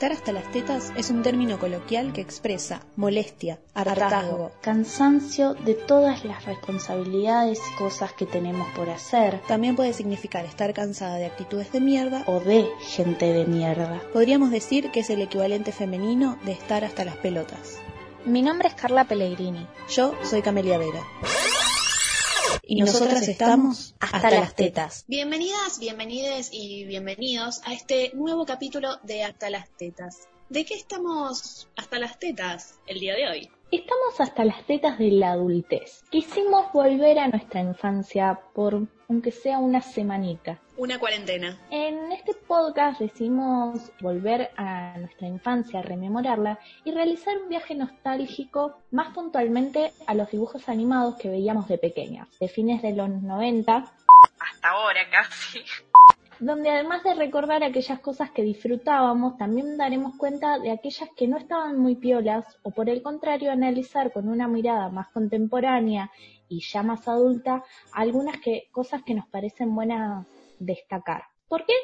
Estar hasta las tetas es un término coloquial que expresa molestia, hartazgo, cansancio de todas las responsabilidades y cosas que tenemos por hacer. También puede significar estar cansada de actitudes de mierda o de gente de mierda. Podríamos decir que es el equivalente femenino de estar hasta las pelotas. Mi nombre es Carla Pellegrini. Yo soy Camelia Vera y nosotras estamos hasta las tetas. Bienvenidas, bienvenides y bienvenidos a este nuevo capítulo de Hasta las tetas. ¿De qué estamos hasta las tetas el día de hoy? Estamos hasta las tetas de la adultez. Quisimos volver a nuestra infancia por aunque sea una semanita. Una cuarentena. En este podcast decidimos volver a nuestra infancia, rememorarla y realizar un viaje nostálgico más puntualmente a los dibujos animados que veíamos de pequeña, de fines de los 90. Hasta ahora casi donde además de recordar aquellas cosas que disfrutábamos, también daremos cuenta de aquellas que no estaban muy piolas o por el contrario analizar con una mirada más contemporánea y ya más adulta algunas que, cosas que nos parecen buenas destacar. ¿Por qué?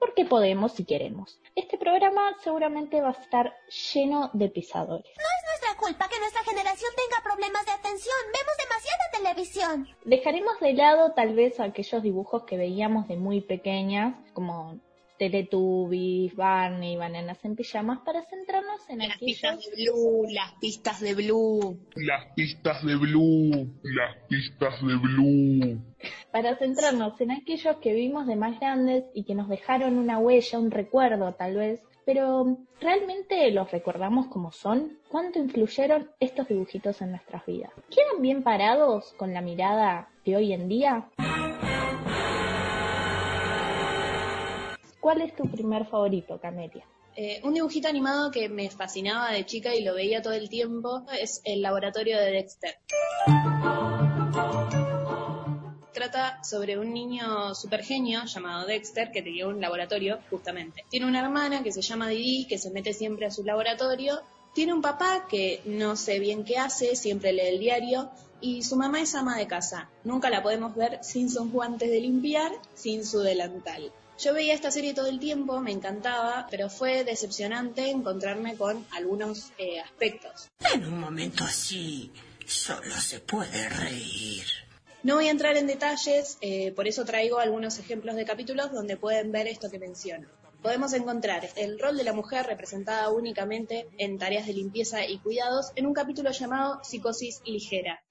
Porque podemos si queremos. Este programa seguramente va a estar lleno de pisadores culpa que nuestra generación tenga problemas de atención. Vemos demasiada televisión. Dejaremos de lado tal vez aquellos dibujos que veíamos de muy pequeñas, como Teletubbies, Barney, Bananas en pijamas, para centrarnos en las pistas de Blue, las pistas de Blue, las pistas de Blue, las pistas de Blue. Para centrarnos en aquellos que vimos de más grandes y que nos dejaron una huella, un recuerdo tal vez pero ¿realmente los recordamos como son? ¿Cuánto influyeron estos dibujitos en nuestras vidas? ¿Quedan bien parados con la mirada de hoy en día? ¿Cuál es tu primer favorito, Camelia? Eh, un dibujito animado que me fascinaba de chica y lo veía todo el tiempo es El laboratorio de Dexter trata sobre un niño super genio llamado Dexter que tenía un laboratorio justamente. Tiene una hermana que se llama Didi que se mete siempre a su laboratorio. Tiene un papá que no sé bien qué hace, siempre lee el diario y su mamá es ama de casa. Nunca la podemos ver sin sus guantes de limpiar, sin su delantal. Yo veía esta serie todo el tiempo, me encantaba, pero fue decepcionante encontrarme con algunos eh, aspectos. En un momento así, solo se puede reír. No voy a entrar en detalles, eh, por eso traigo algunos ejemplos de capítulos donde pueden ver esto que menciono. Podemos encontrar el rol de la mujer representada únicamente en tareas de limpieza y cuidados en un capítulo llamado Psicosis Ligera.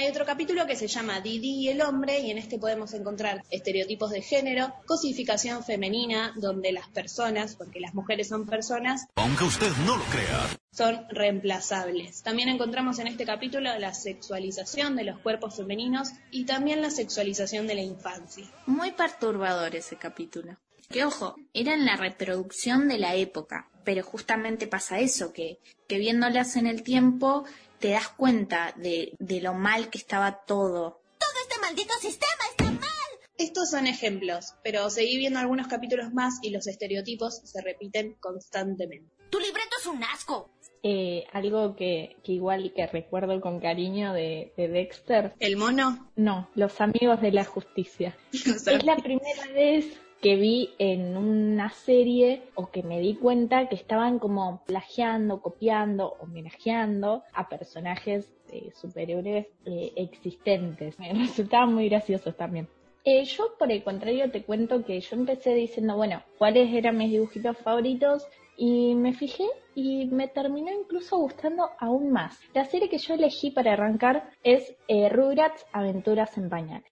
Hay otro capítulo que se llama Didi y el hombre y en este podemos encontrar estereotipos de género, cosificación femenina, donde las personas, porque las mujeres son personas, aunque usted no lo crea, son reemplazables. También encontramos en este capítulo la sexualización de los cuerpos femeninos y también la sexualización de la infancia. Muy perturbador ese capítulo. Que ojo, era en la reproducción de la época, pero justamente pasa eso, que, que viéndolas en el tiempo te das cuenta de, lo mal que estaba todo. Todo este maldito sistema está mal. Estos son ejemplos, pero seguí viendo algunos capítulos más y los estereotipos se repiten constantemente. Tu libreto es un asco. Eh, algo que, que, igual que recuerdo con cariño de, de, Dexter. ¿El mono? No, los amigos de la justicia. es la primera vez que vi en una serie o que me di cuenta que estaban como plagiando, copiando, homenajeando a personajes eh, superhéroes eh, existentes. Me resultaban muy graciosos también. Eh, yo, por el contrario, te cuento que yo empecé diciendo, bueno, cuáles eran mis dibujitos favoritos y me fijé y me terminó incluso gustando aún más. La serie que yo elegí para arrancar es Rugrats Aventuras en Pañales.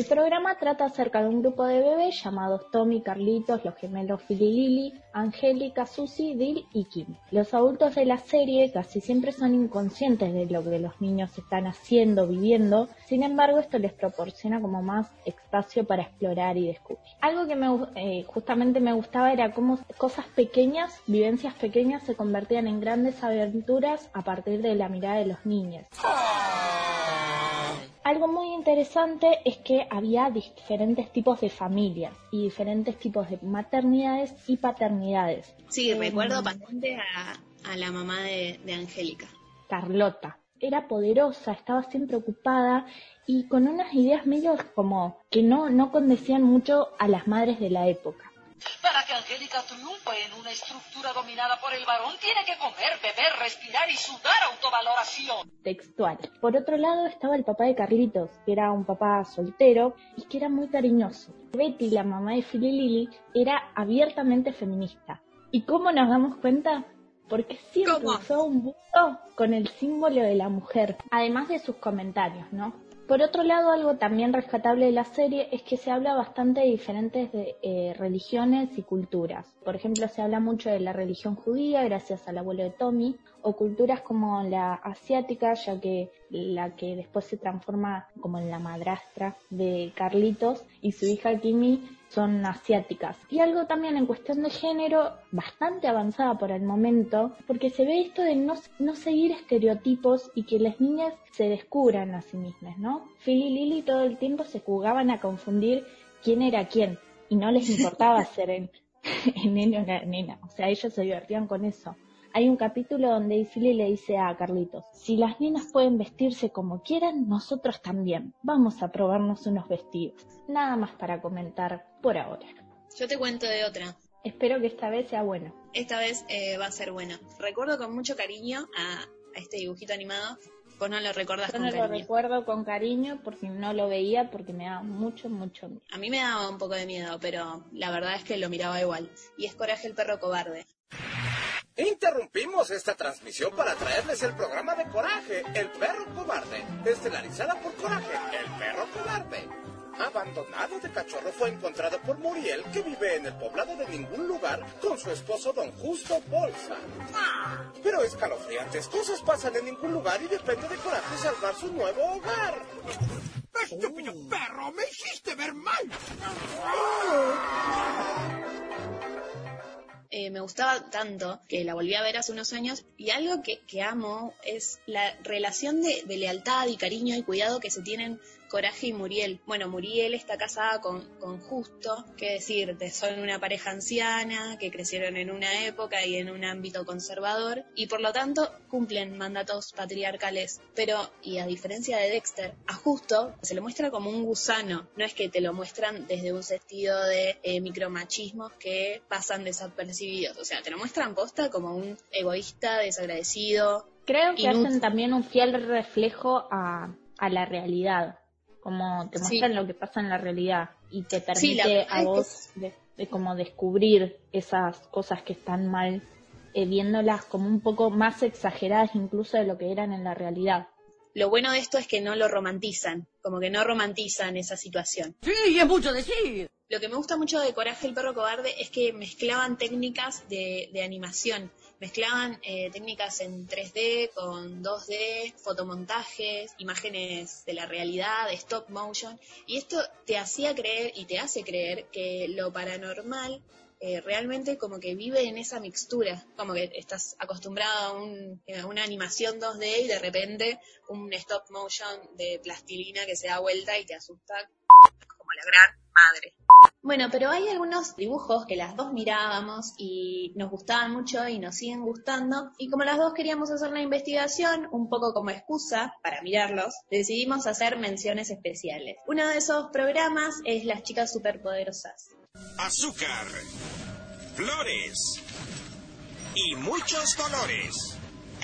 El programa trata acerca de un grupo de bebés llamados Tommy, Carlitos, los gemelos Lily, Angélica, Susie, Dill y Kim. Los adultos de la serie casi siempre son inconscientes de lo que los niños están haciendo, viviendo, sin embargo esto les proporciona como más espacio para explorar y descubrir. Algo que me, eh, justamente me gustaba era cómo cosas pequeñas, vivencias pequeñas se convertían en grandes aventuras a partir de la mirada de los niños. Algo muy interesante es que había diferentes tipos de familias y diferentes tipos de maternidades y paternidades. Sí, recuerdo bastante a, la mamá de, Angélica. Carlota. era poderosa, estaba siempre ocupada y con unas ideas medio como que no, no condecían mucho a las madres de la época. Angélica triunfe en una estructura dominada por el varón, tiene que comer, beber, respirar y sudar autovaloración. Textual. Por otro lado estaba el papá de Carlitos, que era un papá soltero y que era muy cariñoso. Betty, la mamá de Philly Lily, era abiertamente feminista. ¿Y cómo nos damos cuenta? Porque siempre usó un busto con el símbolo de la mujer, además de sus comentarios, ¿no? Por otro lado, algo también rescatable de la serie es que se habla bastante de diferentes de, eh, religiones y culturas. Por ejemplo, se habla mucho de la religión judía gracias al abuelo de Tommy, o culturas como la asiática, ya que la que después se transforma como en la madrastra de Carlitos y su hija Kimi son asiáticas. Y algo también en cuestión de género bastante avanzada por el momento, porque se ve esto de no, no seguir estereotipos y que las niñas se descubran a sí mismas, ¿no? Phil y Lily todo el tiempo se jugaban a confundir quién era quién y no les importaba ser el, el nene o la nena, o sea, ellos se divertían con eso. Hay un capítulo donde Philly le dice a Carlitos, si las nenas pueden vestirse como quieran, nosotros también. Vamos a probarnos unos vestidos. Nada más para comentar por ahora. Yo te cuento de otra. Espero que esta vez sea bueno. Esta vez eh, va a ser bueno. Recuerdo con mucho cariño a, este dibujito animado. Vos no lo recuerdas Yo con no cariño. lo recuerdo con cariño porque no lo veía porque me daba mucho, mucho miedo. A mí me daba un poco de miedo, pero la verdad es que lo miraba igual. Y es Coraje el perro cobarde. Interrumpimos esta transmisión para traerles el programa de Coraje, el perro cobarde, estelarizada por Coraje, el perro cobarde. Abandonado de cachorro fue encontrado por Muriel, que vive en el poblado de ningún lugar, con su esposo don Justo Bolsa. Pero escalofriantes cosas pasan en ningún lugar y depende de Coraje salvar su nuevo hogar. ¡Estúpido perro! ¡Me hiciste ver mal! Eh, me gustaba tanto que la volví a ver hace unos años y algo que, amo es la relación de, de lealtad y cariño y cuidado que se tienen Coraje y Muriel. Bueno, Muriel está casada con, con Justo, que decir, son una pareja anciana, que crecieron en una época y en un ámbito conservador, y por lo tanto cumplen mandatos patriarcales. Pero, y a diferencia de Dexter, a Justo se le muestra como un gusano, no es que te lo muestran desde un sentido de eh, micromachismos que pasan desapercibidos, o sea, te lo muestran posta como un egoísta, desagradecido. Creo que hacen también un fiel reflejo a, a la realidad, como te Sí. muestran lo que pasa en la realidad y te Sí, la permite a que vos de, de como descubrir esas cosas que están mal, eh, viéndolas como un poco más exageradas incluso de lo que eran en la realidad. Lo bueno de esto es que no lo romantizan, como que no romantizan esa situación. Sí, es mucho decir. Lo que me gusta mucho de Coraje el perro cobarde es que mezclaban técnicas de, de animación, mezclaban eh, técnicas en 3D con 2D, fotomontajes, imágenes de la realidad, stop motion, y esto te hacía creer y te hace creer que lo paranormal eh, realmente como que vive en esa mixtura, como que estás acostumbrado a, un- a una animación 2D y de repente un stop motion de plastilina que se da vuelta y te asusta como la gran madre. Bueno, pero hay algunos dibujos que las dos mirábamos y nos gustaban mucho y nos siguen gustando. Y como las dos queríamos hacer la investigación, un poco como excusa para mirarlos, decidimos hacer menciones especiales. Uno de esos programas es Las Chicas Superpoderosas. Azúcar, flores y muchos colores.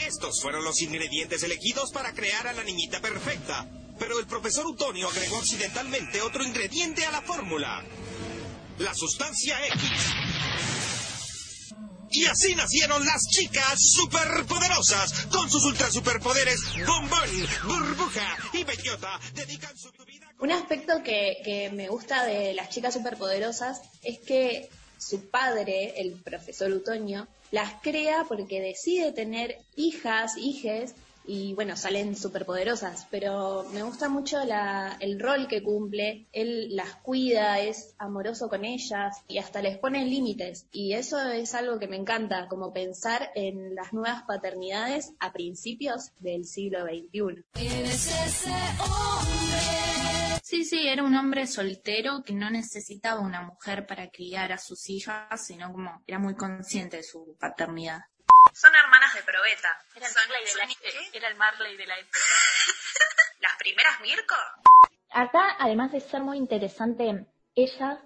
Estos fueron los ingredientes elegidos para crear a la niñita perfecta. Pero el profesor Utonio agregó accidentalmente otro ingrediente a la fórmula. La sustancia X. Y así nacieron las chicas superpoderosas. Con sus ultra superpoderes, bombón, burbuja y bellota dedican su vida Un aspecto que, me gusta de las chicas superpoderosas es que su padre, el profesor Utoño, las crea porque decide tener hijas, hijes, y bueno, salen superpoderosas, pero me gusta mucho la, el rol que cumple, él las cuida, es amoroso con ellas y hasta les pone límites, y eso es algo que me encanta, como pensar en las nuevas paternidades a principios del siglo XXI. Sí, sí, era un hombre soltero que no necesitaba una mujer para criar a sus hijas, sino como era muy consciente de su paternidad. Son hermanas de probeta. Era el, Son- Marley de la, era el Marley de la época. ¿Las primeras Mirko? Acá, además de ser muy interesante ellas,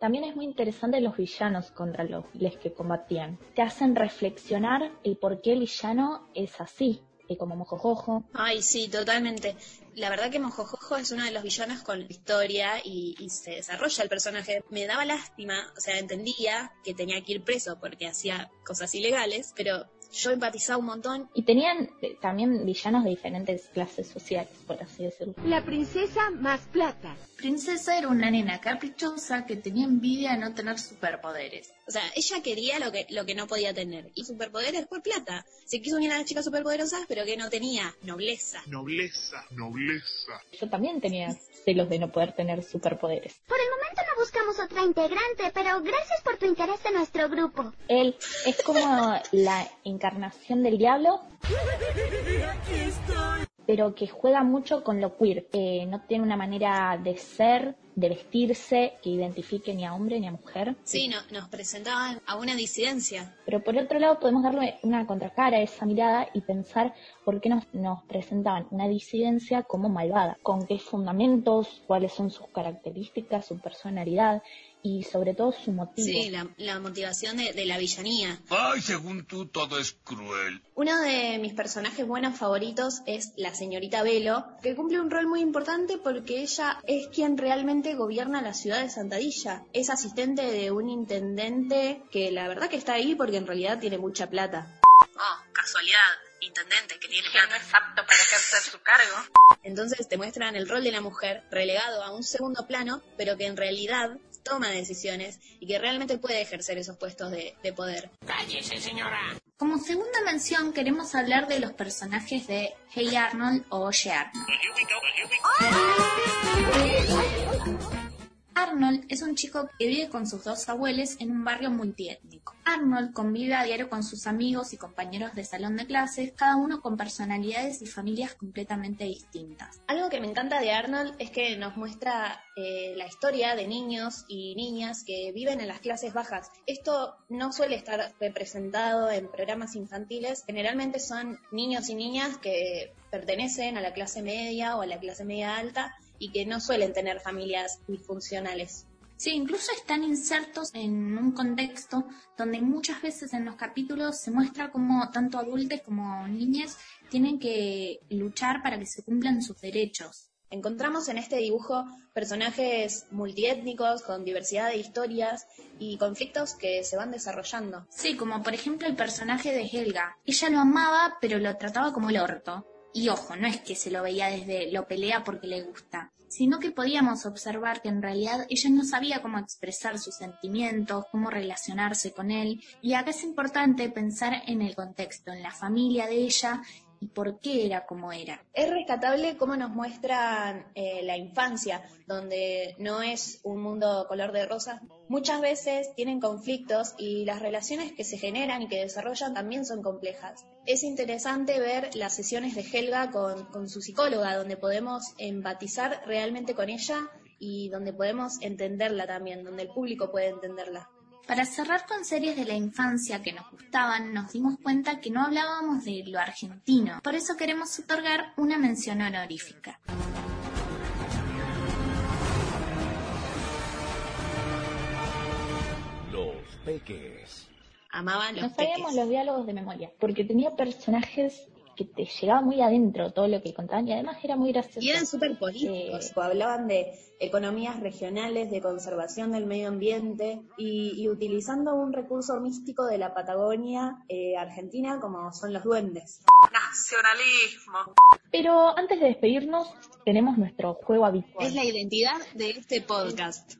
también es muy interesante los villanos contra los les que combatían. Te hacen reflexionar el por qué el villano es así, y como mojojojo. Ay, sí, totalmente. La verdad que Mojojojo es uno de los villanos con historia y, y se desarrolla el personaje. Me daba lástima, o sea, entendía que tenía que ir preso porque hacía cosas ilegales, pero yo empatizaba un montón. Y tenían eh, también villanos de diferentes clases sociales, por así decirlo. La princesa más plata. Princesa era una nena caprichosa que tenía envidia de no tener superpoderes. O sea, ella quería lo que, lo que no podía tener. Y superpoderes por plata. Se quiso unir a las chicas superpoderosas, pero que no tenía nobleza. Nobleza, nobleza. Yo también tenía celos de no poder tener superpoderes. Por el momento no buscamos otra integrante, pero gracias por tu interés en nuestro grupo. Él es como la encarnación del diablo, pero que juega mucho con lo queer. Eh, no tiene una manera de ser, de vestirse, que identifique ni a hombre ni a mujer. Sí, no- nos presentaban a una disidencia. Pero por otro lado podemos darle una contracara a esa mirada y pensar por qué nos, nos presentaban una disidencia como malvada, con qué fundamentos, cuáles son sus características, su personalidad y sobre todo su motivo. Sí, la, la motivación de, de la villanía. Ay, según tú, todo es cruel. Uno de mis personajes buenos favoritos es la señorita Velo, que cumple un rol muy importante porque ella es quien realmente gobierna la ciudad de Santadilla. Es asistente de un intendente que la verdad que está ahí porque en realidad tiene mucha plata. Oh, casualidad, intendente que tiene plata. es apto para ejercer su cargo. Entonces te muestran el rol de la mujer relegado a un segundo plano, pero que en realidad toma decisiones y que realmente puede ejercer esos puestos de, de poder. Cállese, señora. Como segunda mención queremos hablar de los personajes de Hey Arnold o Oye Arnold. Arnold es un chico que vive con sus dos abuelos en un barrio multiétnico. Arnold convive a diario con sus amigos y compañeros de salón de clases, cada uno con personalidades y familias completamente distintas. Algo que me encanta de Arnold es que nos muestra eh, la historia de niños y niñas que viven en las clases bajas. Esto no suele estar representado en programas infantiles. Generalmente son niños y niñas que pertenecen a la clase media o a la clase media alta y que no suelen tener familias disfuncionales. Sí, incluso están insertos en un contexto donde muchas veces en los capítulos se muestra como tanto adultos como niñas tienen que luchar para que se cumplan sus derechos. Encontramos en este dibujo personajes multiétnicos con diversidad de historias y conflictos que se van desarrollando. Sí, como por ejemplo el personaje de Helga. Ella lo amaba, pero lo trataba como el orto. Y ojo, no es que se lo veía desde lo pelea porque le gusta, sino que podíamos observar que en realidad ella no sabía cómo expresar sus sentimientos, cómo relacionarse con él. Y acá es importante pensar en el contexto, en la familia de ella y por qué era como era. Es rescatable cómo nos muestran eh, la infancia, donde no es un mundo color de rosa. Muchas veces tienen conflictos y las relaciones que se generan y que desarrollan también son complejas. Es interesante ver las sesiones de Helga con su psicóloga, donde podemos empatizar realmente con ella y donde podemos entenderla también, donde el público puede entenderla. Para cerrar con series de la infancia que nos gustaban, nos dimos cuenta que no hablábamos de lo argentino. Por eso queremos otorgar una mención honorífica. Los peques. Amaban los No sabíamos peques. los diálogos de memoria, porque tenía personajes que te llegaba muy adentro todo lo que contaban y además era muy gracioso. Y eran súper políticos, o hablaban de economías regionales, de conservación del medio ambiente y, y utilizando un recurso místico de la Patagonia eh, argentina como son los duendes. Nacionalismo. Pero antes de despedirnos, tenemos nuestro juego habitual. Es la identidad de este podcast.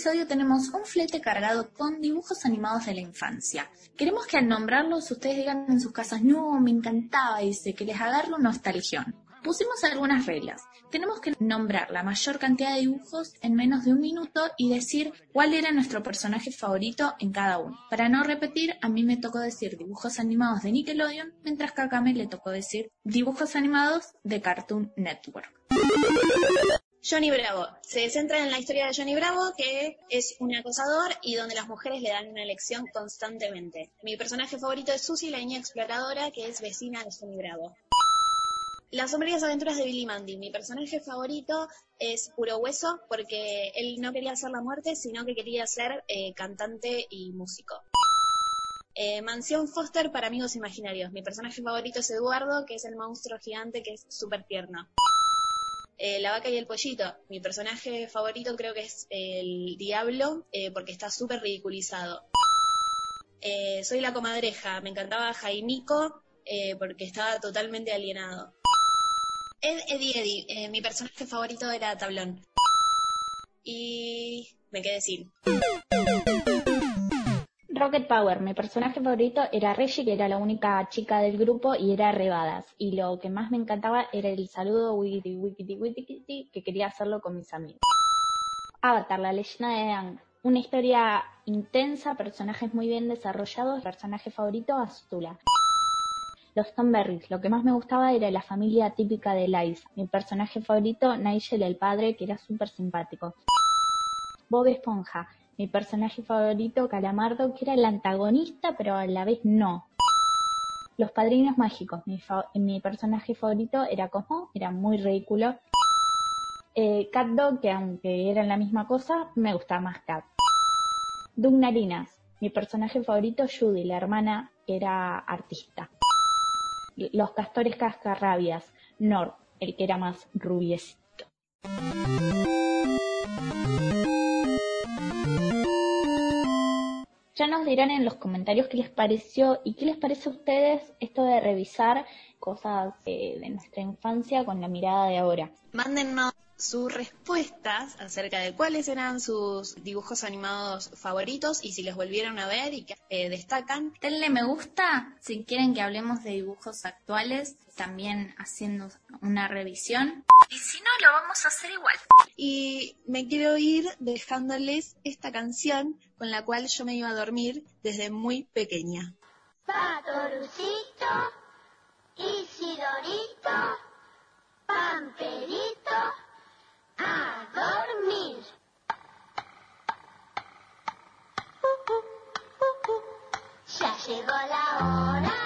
Episodio tenemos un flete cargado con dibujos animados de la infancia. Queremos que al nombrarlos ustedes digan en sus casas, no, me encantaba ese, que les agarre un nostalgión. Pusimos algunas reglas. Tenemos que nombrar la mayor cantidad de dibujos en menos de un minuto y decir cuál era nuestro personaje favorito en cada uno. Para no repetir, a mí me tocó decir dibujos animados de Nickelodeon, mientras que a Kame le tocó decir dibujos animados de Cartoon Network. Johnny Bravo. Se centra en la historia de Johnny Bravo, que es un acosador y donde las mujeres le dan una lección constantemente. Mi personaje favorito es Susie, la niña exploradora, que es vecina de Johnny Bravo. Las sombrías aventuras de Billy Mandy. Mi personaje favorito es Puro Hueso porque él no quería hacer la muerte, sino que quería ser eh, cantante y músico. Eh, Mansión Foster para amigos imaginarios. Mi personaje favorito es Eduardo, que es el monstruo gigante que es súper tierno. Eh, la vaca y el pollito. Mi personaje favorito creo que es el diablo, eh, porque está súper ridiculizado. Eh, soy la comadreja. Me encantaba Jaimico, porque estaba totalmente alienado. Ed, Eddie Eddie. mi personaje favorito era Tablón. Y me quedé sin. Rocket Power, mi personaje favorito era Reggie, que era la única chica del grupo y era Rebadas. Y lo que más me encantaba era el saludo wiki wiki wiki que quería hacerlo con mis amigos. Avatar, la leyenda de Aang. Una historia intensa, personajes muy bien desarrollados, personaje favorito Azula. Los Thornberrys, lo que más me gustaba era la familia típica de Lice. Mi personaje favorito, Nigel el padre, que era súper simpático. Bob Esponja, mi personaje favorito, Calamardo, que era el antagonista, pero a la vez no. Los Padrinos Mágicos, mi, personaje favorito era Cosmo, era muy ridículo. Eh, Cat Dog, que aunque eran la misma cosa, me gustaba más Cat. Doug Narinas, mi personaje favorito, Judy, la hermana era artista. Los Castores Cascarrabias, Nord, el que era más rubiecito. Ya nos dirán en los comentarios qué les pareció y qué les parece a ustedes esto de revisar cosas eh, de nuestra infancia con la mirada de ahora. Mándennos sus respuestas acerca de cuáles eran sus dibujos animados favoritos y si los volvieron a ver y que eh, destacan. Denle me gusta si quieren que hablemos de dibujos actuales, también haciendo una revisión. Y si no, lo vamos a hacer igual. Y me quiero ir dejándoles esta canción con la cual yo me iba a dormir desde muy pequeña. Patorucito, Isidorito, Pamperito, a dormir. Ya llegó la hora.